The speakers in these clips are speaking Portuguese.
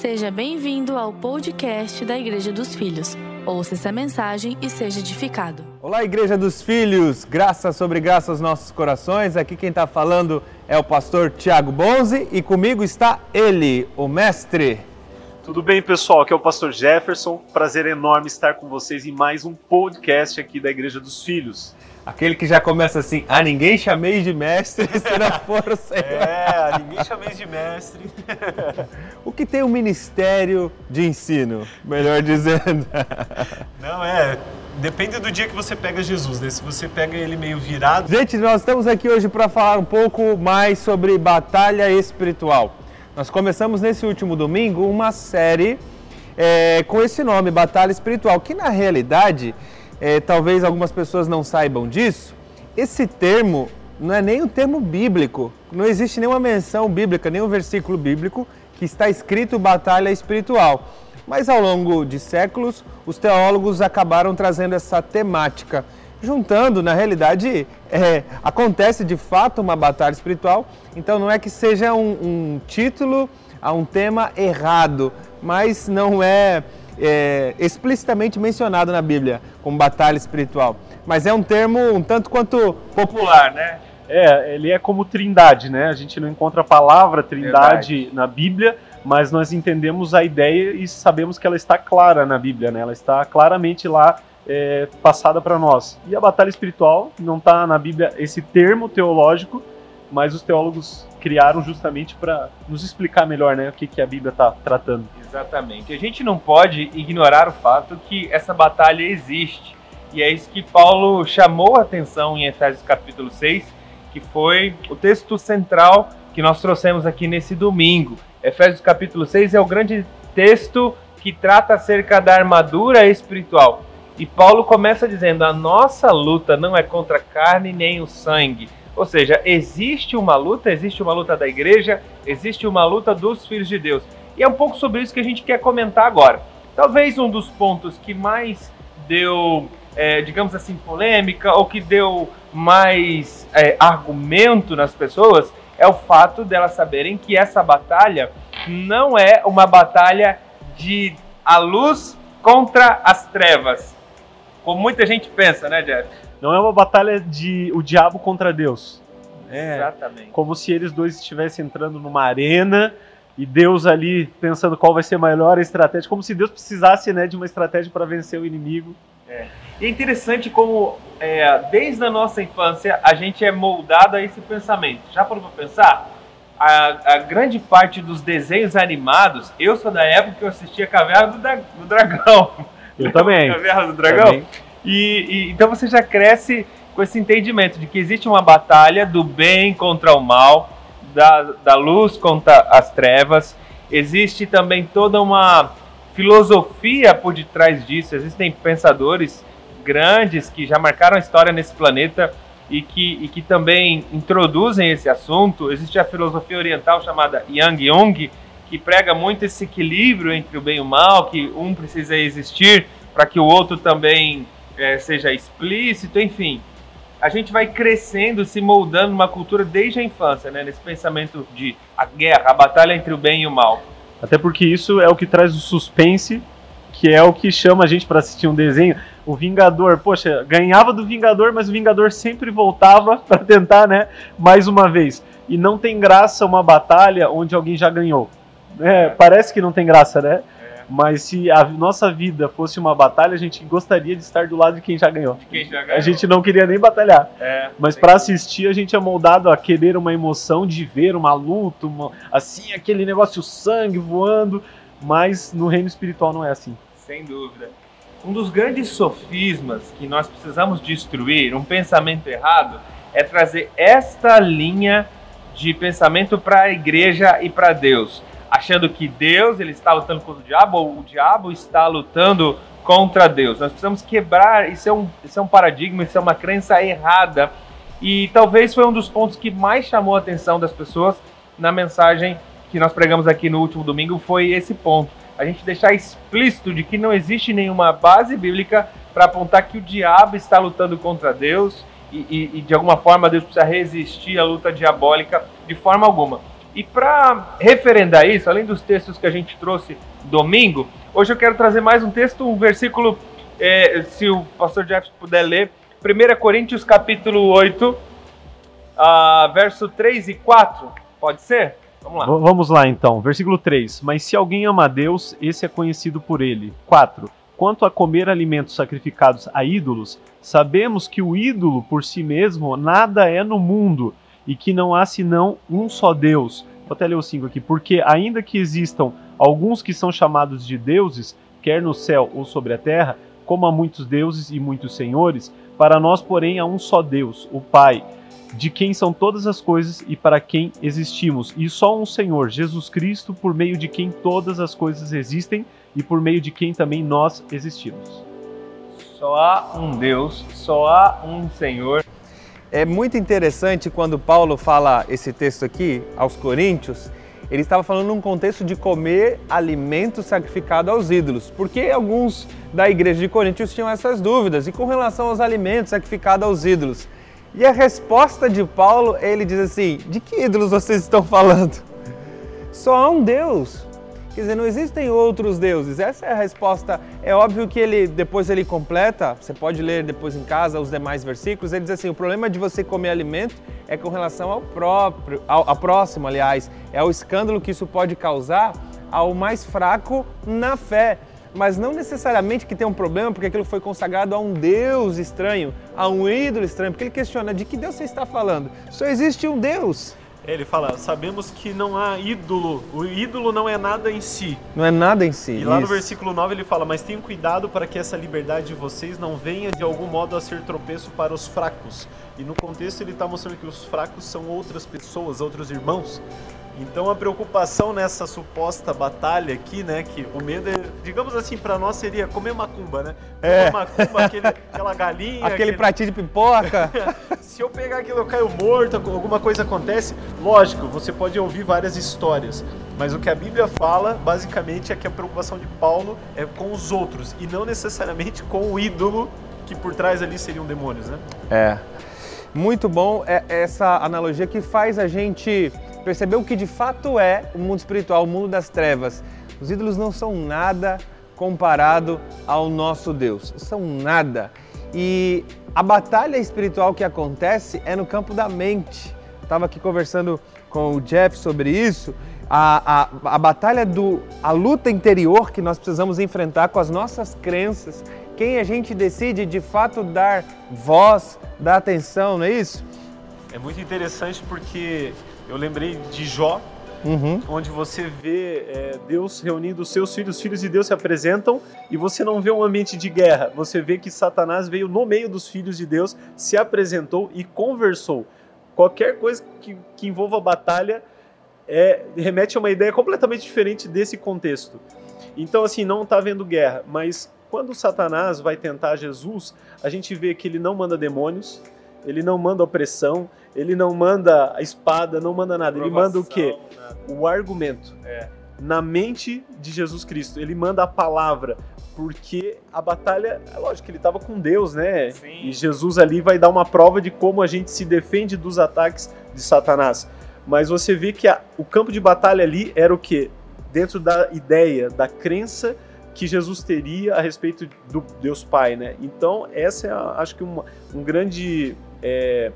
Seja bem-vindo ao podcast da Igreja dos Filhos. Ouça essa mensagem e seja edificado. Olá, Igreja dos Filhos, graça sobre graça aos nossos corações. Aqui quem está falando é o pastor Tiago Bonzi e comigo está ele, o mestre. Tudo bem, pessoal? Aqui é o pastor Jefferson. Prazer enorme estar com vocês em mais um podcast aqui da Igreja dos Filhos. Aquele que já começa assim, a ninguém chameis de mestre se não for o Senhor. É, a ninguém chameis de mestre. o que tem o ministério de ensino, melhor dizendo? Não, é, depende do dia que você pega Jesus, né? Se você pega ele meio virado... Gente, nós estamos aqui hoje para falar um pouco mais sobre batalha espiritual. Nós começamos nesse último domingo uma série é, com esse nome, Batalha Espiritual, que na realidade é, talvez algumas pessoas não saibam disso, esse termo não é nem um termo bíblico, não existe nenhuma menção bíblica, nenhum versículo bíblico que está escrito batalha espiritual. Mas ao longo de séculos, os teólogos acabaram trazendo essa temática, juntando, na realidade, é, acontece de fato uma batalha espiritual, então não é que seja um, um título a um tema errado, mas não é é, explicitamente mencionado na Bíblia como batalha espiritual. Mas é um termo um tanto quanto popular, né? É, ele é como trindade, né? A gente não encontra a palavra trindade Verdade. na Bíblia, mas nós entendemos a ideia e sabemos que ela está clara na Bíblia, né? Ela está claramente lá é, passada para nós. E a batalha espiritual não está na Bíblia esse termo teológico, mas os teólogos criaram justamente para nos explicar melhor né, o que, que a Bíblia está tratando. Exatamente. A gente não pode ignorar o fato que essa batalha existe. E é isso que Paulo chamou a atenção em Efésios capítulo 6, que foi o texto central que nós trouxemos aqui nesse domingo. Efésios capítulo 6 é o grande texto que trata acerca da armadura espiritual. E Paulo começa dizendo: a nossa luta não é contra a carne nem o sangue, ou seja, existe uma luta, existe uma luta da igreja, existe uma luta dos filhos de Deus. E é um pouco sobre isso que a gente quer comentar agora. Talvez um dos pontos que mais deu, é, digamos assim, polêmica ou que deu mais é, argumento nas pessoas é o fato delas saberem que essa batalha não é uma batalha de a luz contra as trevas, como muita gente pensa, né, Jeff? Não é uma batalha de o diabo contra Deus. É, Exatamente. Como se eles dois estivessem entrando numa arena e Deus ali pensando qual vai ser a melhor estratégia, como se Deus precisasse né, de uma estratégia para vencer o inimigo. É. E é interessante como, é, desde a nossa infância, a gente é moldado a esse pensamento. Já parou para pensar? A, a, grande parte dos desenhos animados, eu sou da época que eu assistia Caverna do, da, do Dragão. Eu também. Caverna do Dragão. E, e, então você já cresce com esse entendimento de que existe uma batalha do bem contra o mal, da, da luz contra as trevas. Existe também toda uma filosofia por detrás disso. Existem pensadores grandes que já marcaram a história nesse planeta e que, e que também introduzem esse assunto. Existe a filosofia oriental chamada Yang Jung, que prega muito esse equilíbrio entre o bem e o mal, que um precisa existir para que o outro também é, seja explícito, enfim. A gente vai crescendo, se moldando numa cultura desde a infância, né? Nesse pensamento de a guerra, a batalha entre o bem e o mal. Até porque isso é o que traz o suspense, que é o que chama a gente para assistir um desenho. O Vingador, poxa, ganhava do Vingador, mas o Vingador sempre voltava para tentar, né? Mais uma vez. E não tem graça uma batalha onde alguém já ganhou. É, parece que não tem graça, né? Mas se a nossa vida fosse uma batalha, a gente gostaria de estar do lado de quem já ganhou. Quem já ganhou. A gente não queria nem batalhar. É, Mas para assistir, a gente é moldado a querer uma emoção de ver uma luta, uma, assim, aquele negócio sangue voando. Mas no reino espiritual não é assim. Sem dúvida. Um dos grandes sofismas que nós precisamos destruir, um pensamento errado, é trazer esta linha de pensamento para a igreja e para Deus achando que Deus ele está lutando contra o diabo ou o diabo está lutando contra Deus. Nós precisamos quebrar, isso é um, isso é um paradigma, isso é uma crença errada. E talvez foi um dos pontos que mais chamou a atenção das pessoas na mensagem que nós pregamos aqui no último domingo, foi esse ponto. A gente deixar explícito de que não existe nenhuma base bíblica para apontar que o diabo está lutando contra Deus e, e, e de alguma forma Deus precisa resistir à luta diabólica de forma alguma. E para referendar isso, além dos textos que a gente trouxe domingo, hoje eu quero trazer mais um texto, um versículo, é, se o pastor Jeff puder ler, 1 Coríntios capítulo 8, uh, verso 3 e 4, pode ser? Vamos lá. V vamos lá então, versículo 3. Mas se alguém ama a Deus, esse é conhecido por ele. 4. Quanto a comer alimentos sacrificados a ídolos, sabemos que o ídolo por si mesmo nada é no mundo e que não há senão um só Deus. Vou até ler o 5 aqui. Porque ainda que existam alguns que são chamados de deuses, quer no céu ou sobre a terra, como há muitos deuses e muitos senhores, para nós, porém, há um só Deus, o Pai de quem são todas as coisas e para quem existimos, e só um Senhor, Jesus Cristo, por meio de quem todas as coisas existem e por meio de quem também nós existimos. Só há um Deus, só há um Senhor. É muito interessante quando Paulo fala esse texto aqui aos Coríntios, ele estava falando num contexto de comer alimento sacrificado aos ídolos, porque alguns da igreja de Coríntios tinham essas dúvidas e com relação aos alimentos sacrificados aos ídolos. E a resposta de Paulo, ele diz assim: De que ídolos vocês estão falando? Só há um Deus. Quer dizer, não existem outros deuses. Essa é a resposta. É óbvio que ele depois ele completa, você pode ler depois em casa os demais versículos, ele diz assim: o problema de você comer alimento é com relação ao próprio, ao, ao próximo, aliás, é o escândalo que isso pode causar ao mais fraco na fé mas não necessariamente que tem um problema porque aquilo foi consagrado a um Deus estranho, a um ídolo estranho, porque ele questiona de que Deus você está falando? Só existe um Deus. Ele fala, sabemos que não há ídolo, o ídolo não é nada em si. Não é nada em si. E lá isso. no versículo 9 ele fala, mas tenham cuidado para que essa liberdade de vocês não venha de algum modo a ser tropeço para os fracos. E no contexto ele está mostrando que os fracos são outras pessoas, outros irmãos. Então a preocupação nessa suposta batalha aqui, né, que o medo, é, digamos assim, para nós seria comer macumba, né? Comer é. macumba, aquele, aquela galinha, aquele, aquele pratinho de pipoca. Se eu pegar aquilo eu caio morto, alguma coisa acontece, lógico, você pode ouvir várias histórias, mas o que a Bíblia fala, basicamente, é que a preocupação de Paulo é com os outros e não necessariamente com o ídolo que por trás ali seriam demônios, né? É. Muito bom é essa analogia que faz a gente perceber o que de fato é o mundo espiritual, o mundo das trevas. Os ídolos não são nada comparado ao nosso Deus, são nada. E a batalha espiritual que acontece é no campo da mente. Estava aqui conversando com o Jeff sobre isso. A, a, a batalha do. a luta interior que nós precisamos enfrentar com as nossas crenças. Quem a gente decide de fato dar voz, dar atenção, não é isso? É muito interessante porque eu lembrei de Jó, Uhum. onde você vê é, Deus reunindo os seus filhos, os filhos de Deus se apresentam e você não vê um ambiente de guerra, você vê que Satanás veio no meio dos filhos de Deus, se apresentou e conversou. Qualquer coisa que, que envolva batalha é, remete a uma ideia completamente diferente desse contexto. Então, assim, não está havendo guerra, mas quando Satanás vai tentar Jesus, a gente vê que ele não manda demônios, ele não manda opressão, ele não manda a espada, não manda nada. Ele manda o quê? Nada. O argumento. É. Na mente de Jesus Cristo. Ele manda a palavra. Porque a batalha, é lógico que ele estava com Deus, né? Sim. E Jesus ali vai dar uma prova de como a gente se defende dos ataques de Satanás. Mas você vê que a, o campo de batalha ali era o quê? Dentro da ideia, da crença que Jesus teria a respeito do Deus Pai, né? Então, essa é, acho que, uma, um grande é,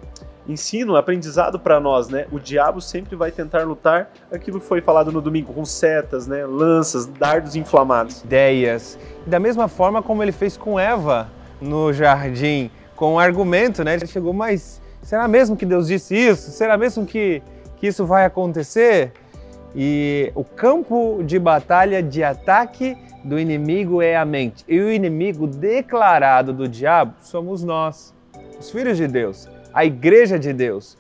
ensino, aprendizado para nós, né? O diabo sempre vai tentar lutar aquilo que foi falado no domingo, com setas, né? Lanças, dardos inflamados. Ideias. Da mesma forma como ele fez com Eva no jardim, com um argumento, né? Ele chegou, mas será mesmo que Deus disse isso? Será mesmo que, que isso vai acontecer? E o campo de batalha, de ataque do inimigo é a mente. E o inimigo declarado do diabo somos nós, os filhos de Deus a igreja de Deus.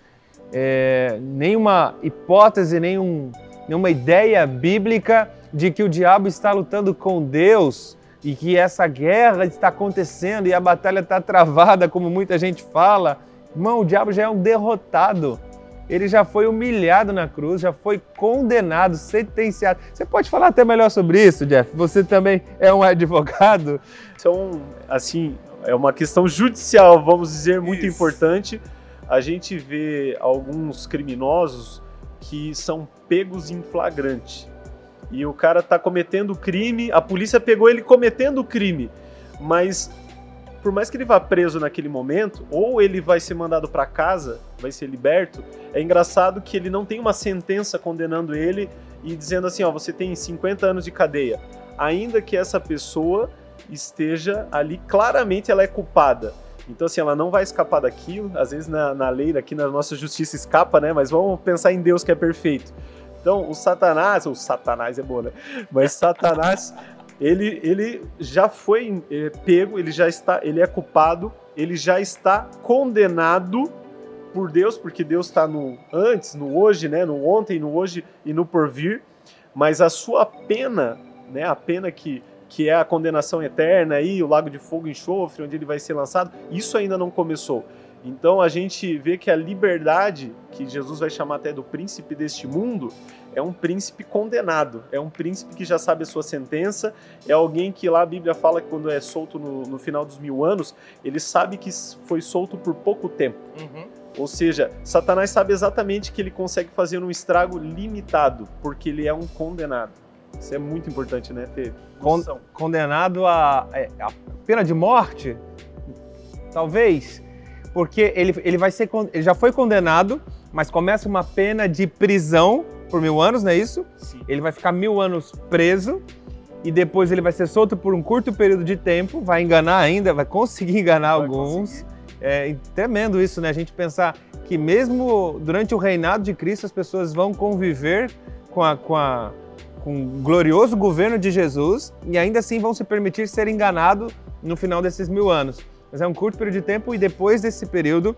É, nenhuma hipótese, nenhum, nenhuma ideia bíblica de que o diabo está lutando com Deus e que essa guerra está acontecendo e a batalha está travada, como muita gente fala. Irmão, o diabo já é um derrotado. Ele já foi humilhado na cruz, já foi condenado, sentenciado. Você pode falar até melhor sobre isso, Jeff? Você também é um advogado? São, assim, é uma questão judicial, vamos dizer, muito Isso. importante. A gente vê alguns criminosos que são pegos em flagrante. E o cara tá cometendo crime, a polícia pegou ele cometendo o crime, mas por mais que ele vá preso naquele momento, ou ele vai ser mandado para casa, vai ser liberto, é engraçado que ele não tem uma sentença condenando ele e dizendo assim, ó, você tem 50 anos de cadeia. Ainda que essa pessoa esteja ali, claramente ela é culpada. Então, assim, ela não vai escapar daquilo. Às vezes na, na lei, aqui na nossa justiça escapa, né? Mas vamos pensar em Deus que é perfeito. Então, o Satanás, o Satanás é bom, né? Mas Satanás, ele, ele já foi é, pego, ele já está, ele é culpado, ele já está condenado por Deus, porque Deus está no antes, no hoje, né? No ontem, no hoje e no porvir. Mas a sua pena, né? A pena que que é a condenação eterna e o lago de fogo e enxofre, onde ele vai ser lançado, isso ainda não começou. Então a gente vê que a liberdade, que Jesus vai chamar até do príncipe deste mundo, é um príncipe condenado, é um príncipe que já sabe a sua sentença, é alguém que lá a Bíblia fala que quando é solto no, no final dos mil anos, ele sabe que foi solto por pouco tempo. Uhum. Ou seja, Satanás sabe exatamente que ele consegue fazer um estrago limitado, porque ele é um condenado. Isso é muito importante, né? Ter Con condenado a, é, a, pena de morte, talvez, porque ele, ele vai ser ele já foi condenado, mas começa uma pena de prisão por mil anos, não é isso? Sim. Ele vai ficar mil anos preso e depois ele vai ser solto por um curto período de tempo, vai enganar ainda, vai conseguir enganar vai alguns. Conseguir. É tremendo isso, né? A gente pensar que mesmo durante o reinado de Cristo as pessoas vão conviver com a, com a com o glorioso governo de Jesus e ainda assim vão se permitir ser enganados no final desses mil anos. Mas é um curto período de tempo e depois desse período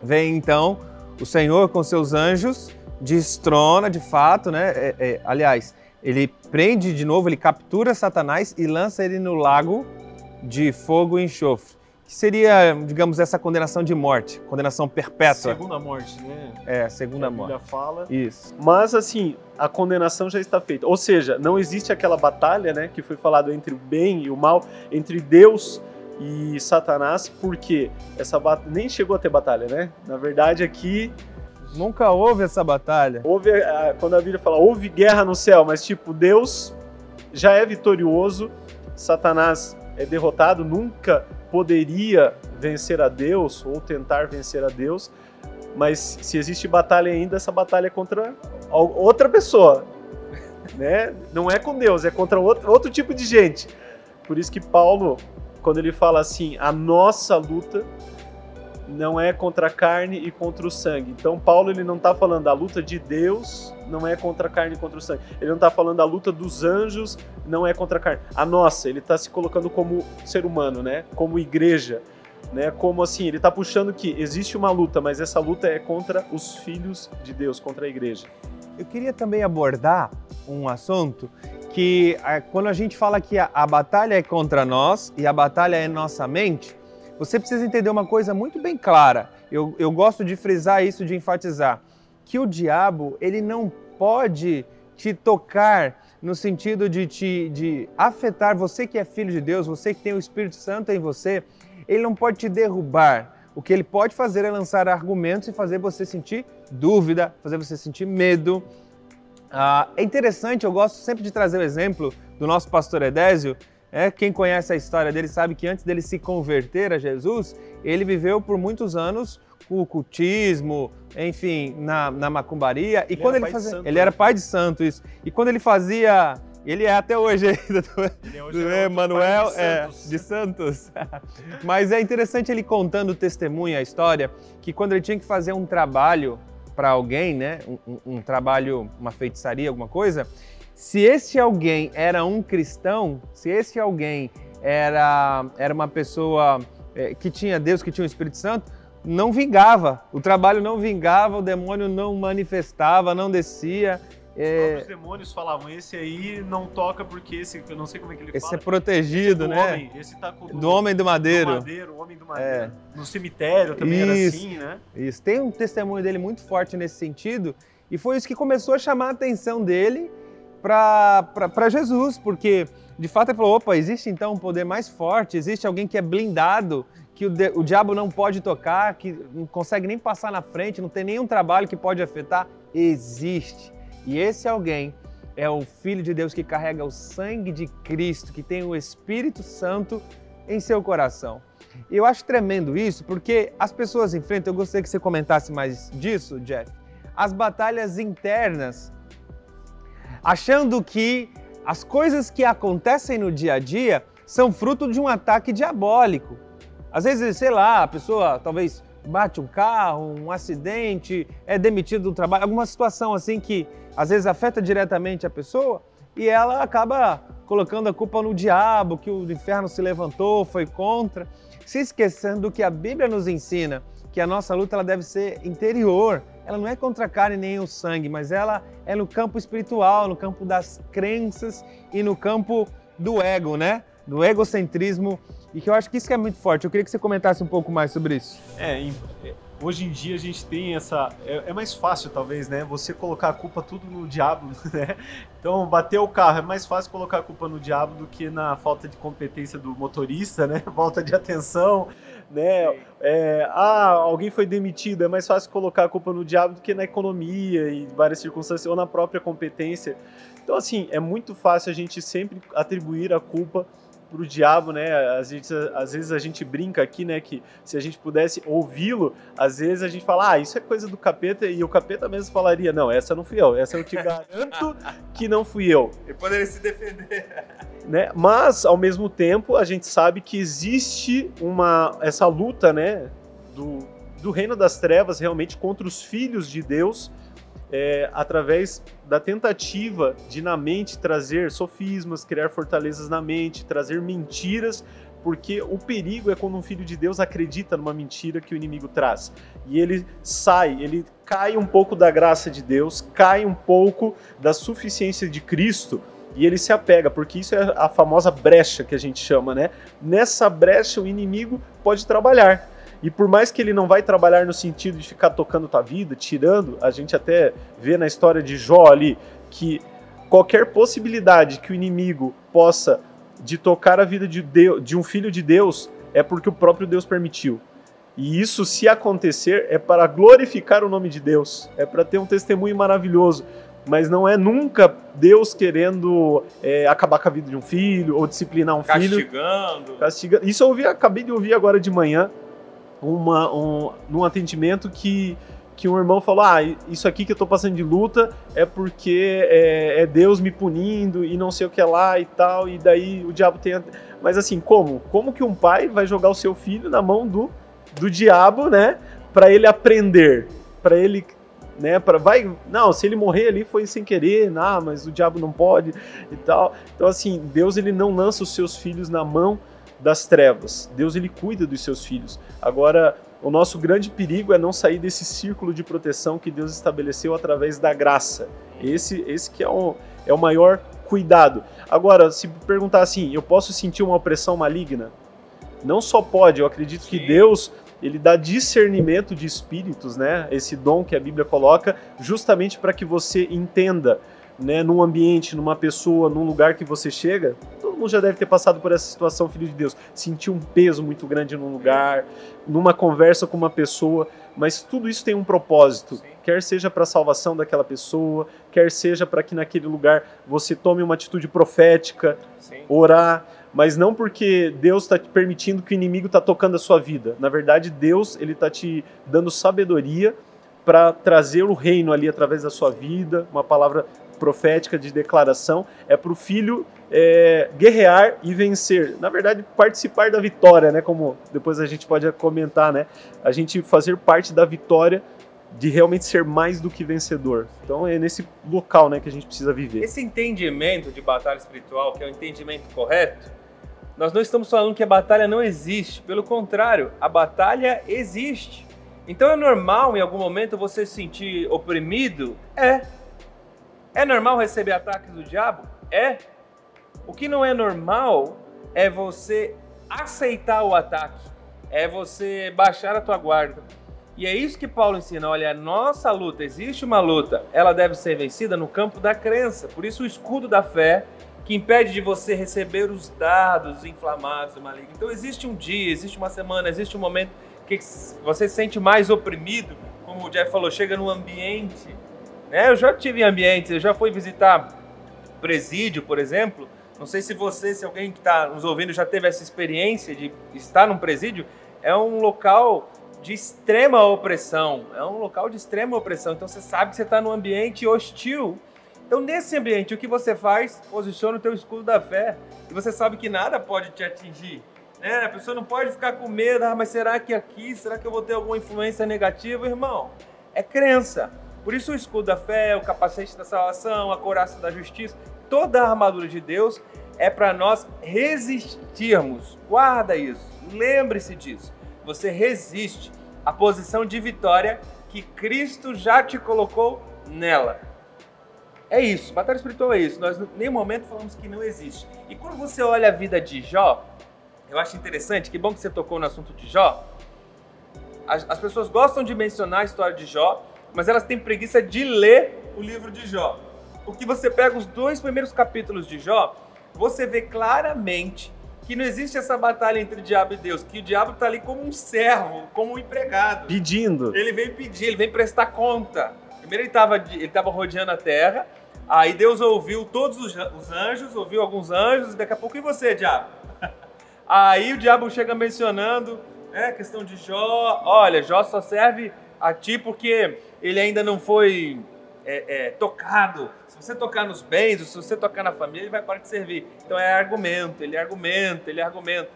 vem então o Senhor com seus anjos, destrona de fato, né? É, é, aliás, ele prende de novo, ele captura Satanás e lança ele no lago de fogo e enxofre que seria, digamos, essa condenação de morte, condenação perpétua. Segunda morte, né? É, segunda que a morte. fala. Isso. Mas assim, a condenação já está feita. Ou seja, não existe aquela batalha, né, que foi falado entre o bem e o mal, entre Deus e Satanás, porque essa batalha nem chegou a ter batalha, né? Na verdade, aqui nunca houve essa batalha. Houve quando a Bíblia fala houve guerra no céu, mas tipo Deus já é vitorioso, Satanás é derrotado, nunca poderia vencer a Deus ou tentar vencer a Deus, mas se existe batalha ainda, essa batalha é contra outra pessoa, né? Não é com Deus, é contra outro, outro tipo de gente. Por isso que Paulo, quando ele fala assim, a nossa luta não é contra a carne e contra o sangue. Então Paulo ele não está falando da luta de Deus, não é contra a carne e contra o sangue. Ele não está falando da luta dos anjos, não é contra a carne. A nossa, ele está se colocando como ser humano, né? Como igreja, né? Como assim, ele está puxando que existe uma luta, mas essa luta é contra os filhos de Deus, contra a igreja. Eu queria também abordar um assunto que quando a gente fala que a, a batalha é contra nós e a batalha é nossa mente, você precisa entender uma coisa muito bem clara. Eu, eu gosto de frisar isso, de enfatizar que o diabo ele não pode te tocar no sentido de te de afetar você que é filho de Deus, você que tem o Espírito Santo em você, ele não pode te derrubar. O que ele pode fazer é lançar argumentos e fazer você sentir dúvida, fazer você sentir medo. Ah, é interessante, eu gosto sempre de trazer o exemplo do nosso pastor Edésio, é, quem conhece a história dele sabe que antes dele se converter a Jesus, ele viveu por muitos anos o cultismo, enfim, na, na macumbaria. E ele quando ele fazia. Ele né? era pai de santo, isso. E quando ele fazia. Ele é até hoje ainda do, do é Emanuel de, é, de Santos. Mas é interessante ele contando o testemunho, a história, que quando ele tinha que fazer um trabalho para alguém, né, um, um, trabalho, uma feitiçaria, alguma coisa, se esse alguém era um cristão, se esse alguém era, era uma pessoa é, que tinha Deus, que tinha o Espírito Santo, não vingava. O trabalho não vingava, o demônio não manifestava, não descia. É... Os demônios falavam, esse aí não toca porque esse, eu não sei como é que ele esse fala. É protegido, esse é né? Homem, esse tá com, do, do, homem do madeiro. Do madeiro, homem do madeiro. É. No cemitério também isso, era assim, né? Isso. Tem um testemunho dele muito forte nesse sentido. E foi isso que começou a chamar a atenção dele para Jesus, porque de fato ele falou: opa, existe então um poder mais forte, existe alguém que é blindado, que o, de, o diabo não pode tocar, que não consegue nem passar na frente, não tem nenhum trabalho que pode afetar existe. E esse alguém é o Filho de Deus que carrega o sangue de Cristo, que tem o Espírito Santo em seu coração. Eu acho tremendo isso, porque as pessoas enfrentam, eu gostaria que você comentasse mais disso, Jeff, as batalhas internas, achando que as coisas que acontecem no dia a dia são fruto de um ataque diabólico. Às vezes, sei lá, a pessoa talvez bate um carro, um acidente, é demitido do trabalho, alguma situação assim que às vezes afeta diretamente a pessoa e ela acaba colocando a culpa no diabo, que o inferno se levantou, foi contra, se esquecendo que a Bíblia nos ensina que a nossa luta ela deve ser interior. Ela não é contra a carne nem o sangue, mas ela é no campo espiritual, no campo das crenças e no campo do ego, né? Do egocentrismo. E que eu acho que isso que é muito forte. Eu queria que você comentasse um pouco mais sobre isso. É, hoje em dia a gente tem essa. É, é, mais fácil, talvez, né? Você colocar a culpa tudo no diabo, né? Então, bater o carro é mais fácil colocar a culpa no diabo do que na falta de competência do motorista, né? Falta de atenção, né? É, ah, alguém foi demitido, é mais fácil colocar a culpa no diabo do que na economia e várias circunstâncias, ou na própria competência. Então, assim, é muito fácil a gente sempre atribuir a culpa pro diabo, né? Às vezes, às vezes a gente brinca aqui, né? Que se a gente pudesse ouvi-lo, às vezes a gente fala, ah, isso é coisa do capeta, e o capeta mesmo falaria, não, essa não fui eu, essa eu te garanto que não fui eu. E poderia se defender. Né? Mas, ao mesmo tempo, a gente sabe que existe uma essa luta, né? Do, do reino das trevas realmente contra os filhos de Deus é, através da tentativa de na mente trazer sofismas, criar fortalezas na mente, trazer mentiras, porque o perigo é quando um filho de Deus acredita numa mentira que o inimigo traz. E ele sai, ele cai um pouco da graça de Deus, cai um pouco da suficiência de Cristo e ele se apega, porque isso é a famosa brecha que a gente chama, né? Nessa brecha o inimigo pode trabalhar. E por mais que ele não vai trabalhar no sentido de ficar tocando tua vida, tirando, a gente até vê na história de Jó ali que qualquer possibilidade que o inimigo possa de tocar a vida de, Deus, de um filho de Deus é porque o próprio Deus permitiu. E isso, se acontecer, é para glorificar o nome de Deus, é para ter um testemunho maravilhoso. Mas não é nunca Deus querendo é, acabar com a vida de um filho ou disciplinar um Castigando. filho. Castigando. Castigando. Isso eu ouvi, acabei de ouvir agora de manhã uma, um, num atendimento que, que um irmão falou: Ah, isso aqui que eu tô passando de luta é porque é, é, Deus me punindo e não sei o que lá e tal, e daí o diabo tem. Mas assim, como? Como que um pai vai jogar o seu filho na mão do, do diabo, né? Para ele aprender, para ele né, para vai, não, se ele morrer ali foi sem querer, não, mas o diabo não pode e tal. Então assim, Deus ele não lança os seus filhos na mão das trevas. Deus ele cuida dos seus filhos. Agora, o nosso grande perigo é não sair desse círculo de proteção que Deus estabeleceu através da graça. Esse, esse que é o, é o maior cuidado. Agora, se perguntar assim, eu posso sentir uma opressão maligna? Não só pode, eu acredito Sim. que Deus ele dá discernimento de espíritos, né? Esse dom que a Bíblia coloca, justamente para que você entenda, né, num ambiente, numa pessoa, num lugar que você chega, mundo já deve ter passado por essa situação, filho de Deus. Sentir um peso muito grande num lugar, numa conversa com uma pessoa, mas tudo isso tem um propósito. Sim. Quer seja para a salvação daquela pessoa, quer seja para que naquele lugar você tome uma atitude profética, Sim. orar, mas não porque Deus está te permitindo que o inimigo está tocando a sua vida. Na verdade, Deus ele está te dando sabedoria para trazer o reino ali através da sua vida, uma palavra profética de declaração, é para o filho é, guerrear e vencer. Na verdade, participar da vitória, né? Como depois a gente pode comentar, né? A gente fazer parte da vitória de realmente ser mais do que vencedor. Então é nesse local, né, que a gente precisa viver. Esse entendimento de batalha espiritual, que é o entendimento correto, nós não estamos falando que a batalha não existe. Pelo contrário, a batalha existe. Então é normal em algum momento você se sentir oprimido? É. É normal receber ataques do diabo? É. O que não é normal é você aceitar o ataque, é você baixar a tua guarda. E é isso que Paulo ensina. Olha, a nossa luta, existe uma luta, ela deve ser vencida no campo da crença. Por isso o escudo da fé, que impede de você receber os dados inflamados do maligno. Então existe um dia, existe uma semana, existe um momento que você se sente mais oprimido, como o Jeff falou, chega num ambiente Né? Eu já tive em ambientes, eu já fui visitar presídio, por exemplo. Não sei se você, se alguém que está nos ouvindo já teve essa experiência de estar num presídio. É um local de extrema opressão. É um local de extrema opressão. Então você sabe que você está num ambiente hostil. Então, nesse ambiente, o que você faz? Posiciona o teu escudo da fé. E você sabe que nada pode te atingir. Né? A pessoa não pode ficar com medo, ah, mas será que aqui, será que eu vou ter alguma influência negativa? Irmão, é crença. Por isso o escudo da fé, o capacete da salvação, a couraça da justiça, toda a armadura de Deus é para nós resistirmos. Guarda isso, lembre-se disso. Você resiste à posição de vitória que Cristo já te colocou nela. É isso, batalha espiritual é isso. Nós em nenhum momento falamos que não existe. E quando você olha a vida de Jó, eu acho interessante, que bom que você tocou no assunto de Jó. As, as pessoas gostam de mencionar a história de Jó, mas elas têm preguiça de ler o livro de Jó. Porque você pega os dois primeiros capítulos de Jó, você vê claramente que não existe essa batalha entre diabo e Deus, que o diabo está ali como um servo, como um empregado. Pedindo. Ele vem pedir, ele vem prestar conta. Primeiro ele estava ele tava rodeando a terra, aí Deus ouviu todos os, os anjos, ouviu alguns anjos, e daqui a pouco, e você, diabo? Aí o diabo chega mencionando, é, questão de Jó, olha, Jó só serve a ti porque ele ainda não foi é, é, tocado. Se você tocar nos bens, se você tocar na família, ele vai parar de servir. Então é argumento, ele argumenta, ele argumenta.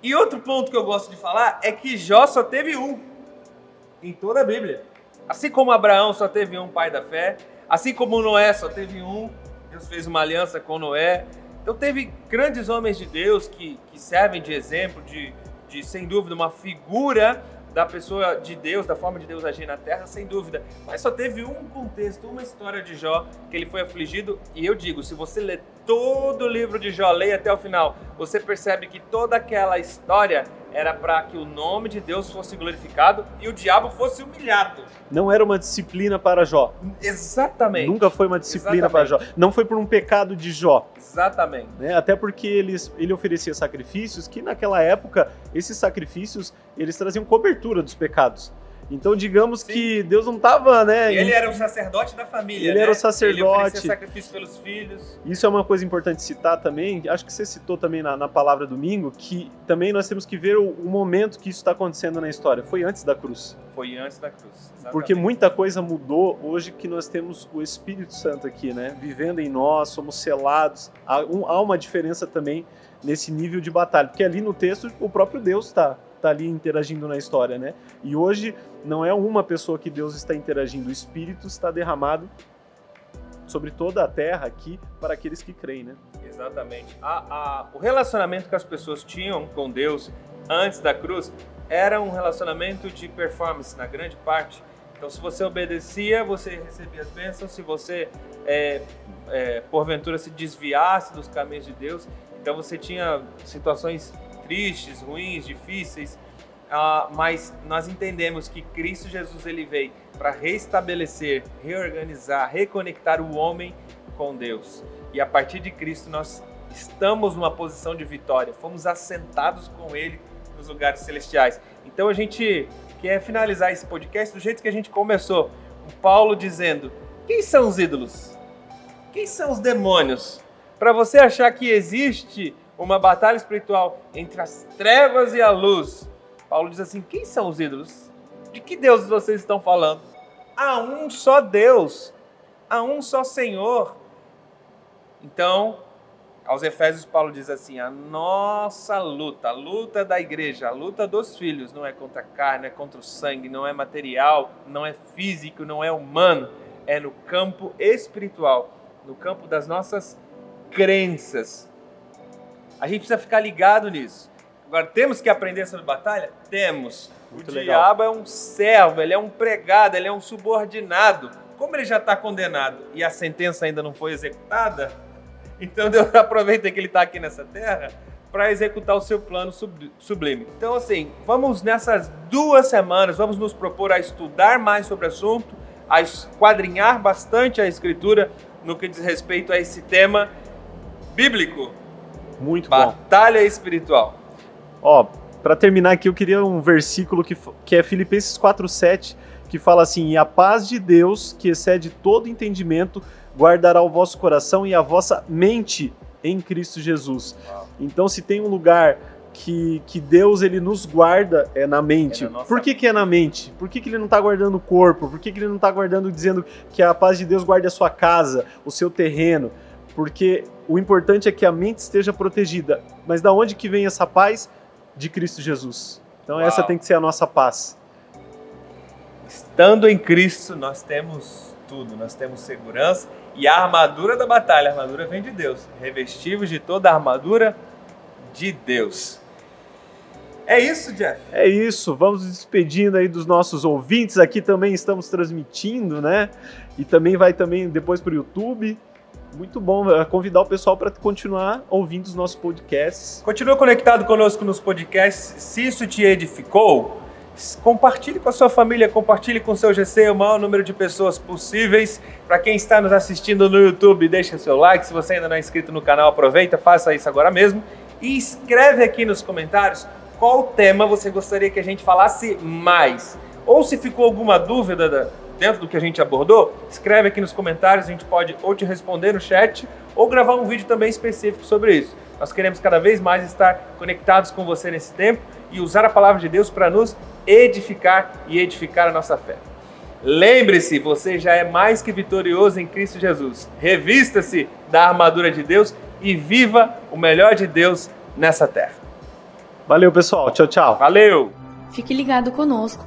E outro ponto que eu gosto de falar é que Jó só teve um em toda a Bíblia. Assim como Abraão só teve um pai da fé, assim como Noé só teve um, Deus fez uma aliança com Noé. Então teve grandes homens de Deus que, que servem de exemplo, de, de sem dúvida uma figura da pessoa de Deus, da forma de Deus agir na terra, sem dúvida. Mas só teve um contexto, uma história de Jó que ele foi afligido. E eu digo, se você ler todo o livro de Jó, leia até o final, você percebe que toda aquela história era para que o nome de Deus fosse glorificado e o diabo fosse humilhado. Não era uma disciplina para Jó. Exatamente. Nunca foi uma disciplina Exatamente. para Jó. Não foi por um pecado de Jó. Exatamente. Né? Até porque eles, ele oferecia sacrifícios que naquela época, esses sacrifícios, eles traziam cobertura dos pecados. Então, digamos Sim. que Deus não estava, né? Ele era o sacerdote da família. Ele né? era o sacerdote. Ele sacrifício pelos filhos. Isso é uma coisa importante citar também. Acho que você citou também na, na palavra domingo que também nós temos que ver o, o momento que isso está acontecendo na história. Foi antes da cruz. Foi antes da cruz. Exatamente. Porque muita coisa mudou hoje que nós temos o Espírito Santo aqui, né? Vivendo em nós, somos selados. Há, um, há uma diferença também nesse nível de batalha, porque ali no texto o próprio Deus está tá ali interagindo na história, né? E hoje não é uma pessoa que Deus está interagindo, o Espírito está derramado sobre toda a terra aqui para aqueles que creem, né? Exatamente. A, a, o relacionamento que as pessoas tinham com Deus antes da cruz era um relacionamento de performance na grande parte. Então, se você obedecia, você recebia as bênçãos. Se você, é, é, porventura, se desviasse dos caminhos de Deus, então você tinha situações tristes, ruins, difíceis, uh, mas nós entendemos que Cristo Jesus ele veio para restabelecer, reorganizar, reconectar o homem com Deus. E a partir de Cristo nós estamos numa posição de vitória, fomos assentados com Ele nos lugares celestiais. Então a gente quer finalizar esse podcast do jeito que a gente começou, o Paulo dizendo: quem são os ídolos? Quem são os demônios? Para você achar que existe uma batalha espiritual entre as trevas e a luz. Paulo diz assim: quem são os ídolos? De que Deus vocês estão falando? Há um só Deus, há um só Senhor. Então, aos Efésios, Paulo diz assim: a nossa luta, a luta da igreja, a luta dos filhos, não é contra a carne, é contra o sangue, não é material, não é físico, não é humano, é no campo espiritual, no campo das nossas crenças, a gente precisa ficar ligado nisso. Agora, temos que aprender sobre batalha? Temos. Muito o legal. diabo é um servo, ele é um pregado, ele é um subordinado. Como ele já está condenado e a sentença ainda não foi executada, então Deus aproveita que ele está aqui nessa terra para executar o seu plano sublime. Então, assim, vamos nessas duas semanas, vamos nos propor a estudar mais sobre o assunto, a esquadrinhar bastante a Escritura no que diz respeito a esse tema bíblico muito Batalha bom. Batalha espiritual. Ó, para terminar aqui, eu queria um versículo que, que é Filipenses 4:7, que fala assim: "E a paz de Deus, que excede todo entendimento, guardará o vosso coração e a vossa mente em Cristo Jesus". Uau. Então, se tem um lugar que, que Deus ele nos guarda é na mente. É na Por que, que é na mente? Por que, que ele não está guardando o corpo? Por que, que ele não está guardando dizendo que a paz de Deus guarde a sua casa, o seu terreno? Porque o importante é que a mente esteja protegida. Mas da onde que vem essa paz? De Cristo Jesus. Então Uau. essa tem que ser a nossa paz. Estando em Cristo, nós temos tudo, nós temos segurança e a armadura da batalha, a armadura vem de Deus. Revestivos de toda a armadura de Deus. É isso, Jeff. É isso, vamos nos despedindo aí dos nossos ouvintes. Aqui também estamos transmitindo, né? E também vai também depois para o YouTube. Muito bom é, convidar o pessoal para continuar ouvindo os nossos podcasts. Continua conectado conosco nos podcasts. Se isso te edificou, compartilhe com a sua família, compartilhe com o seu GC o maior número de pessoas possíveis. Para quem está nos assistindo no YouTube, deixa seu like. Se você ainda não é inscrito no canal, aproveita, faça isso agora mesmo. E escreve aqui nos comentários qual tema você gostaria que a gente falasse mais. Ou se ficou alguma dúvida da- dentro do que a gente abordou, escreve aqui nos comentários, a gente pode ou te responder no chat ou gravar um vídeo também específico sobre isso. Nós queremos cada vez mais estar conectados com você nesse tempo e usar a palavra de Deus para nos edificar e edificar a nossa fé. Lembre-se, você já é mais que vitorioso em Cristo Jesus. Revista-se da armadura de Deus e viva o melhor de Deus nessa terra. Valeu, pessoal. Tchau, tchau. Valeu! Fique ligado conosco.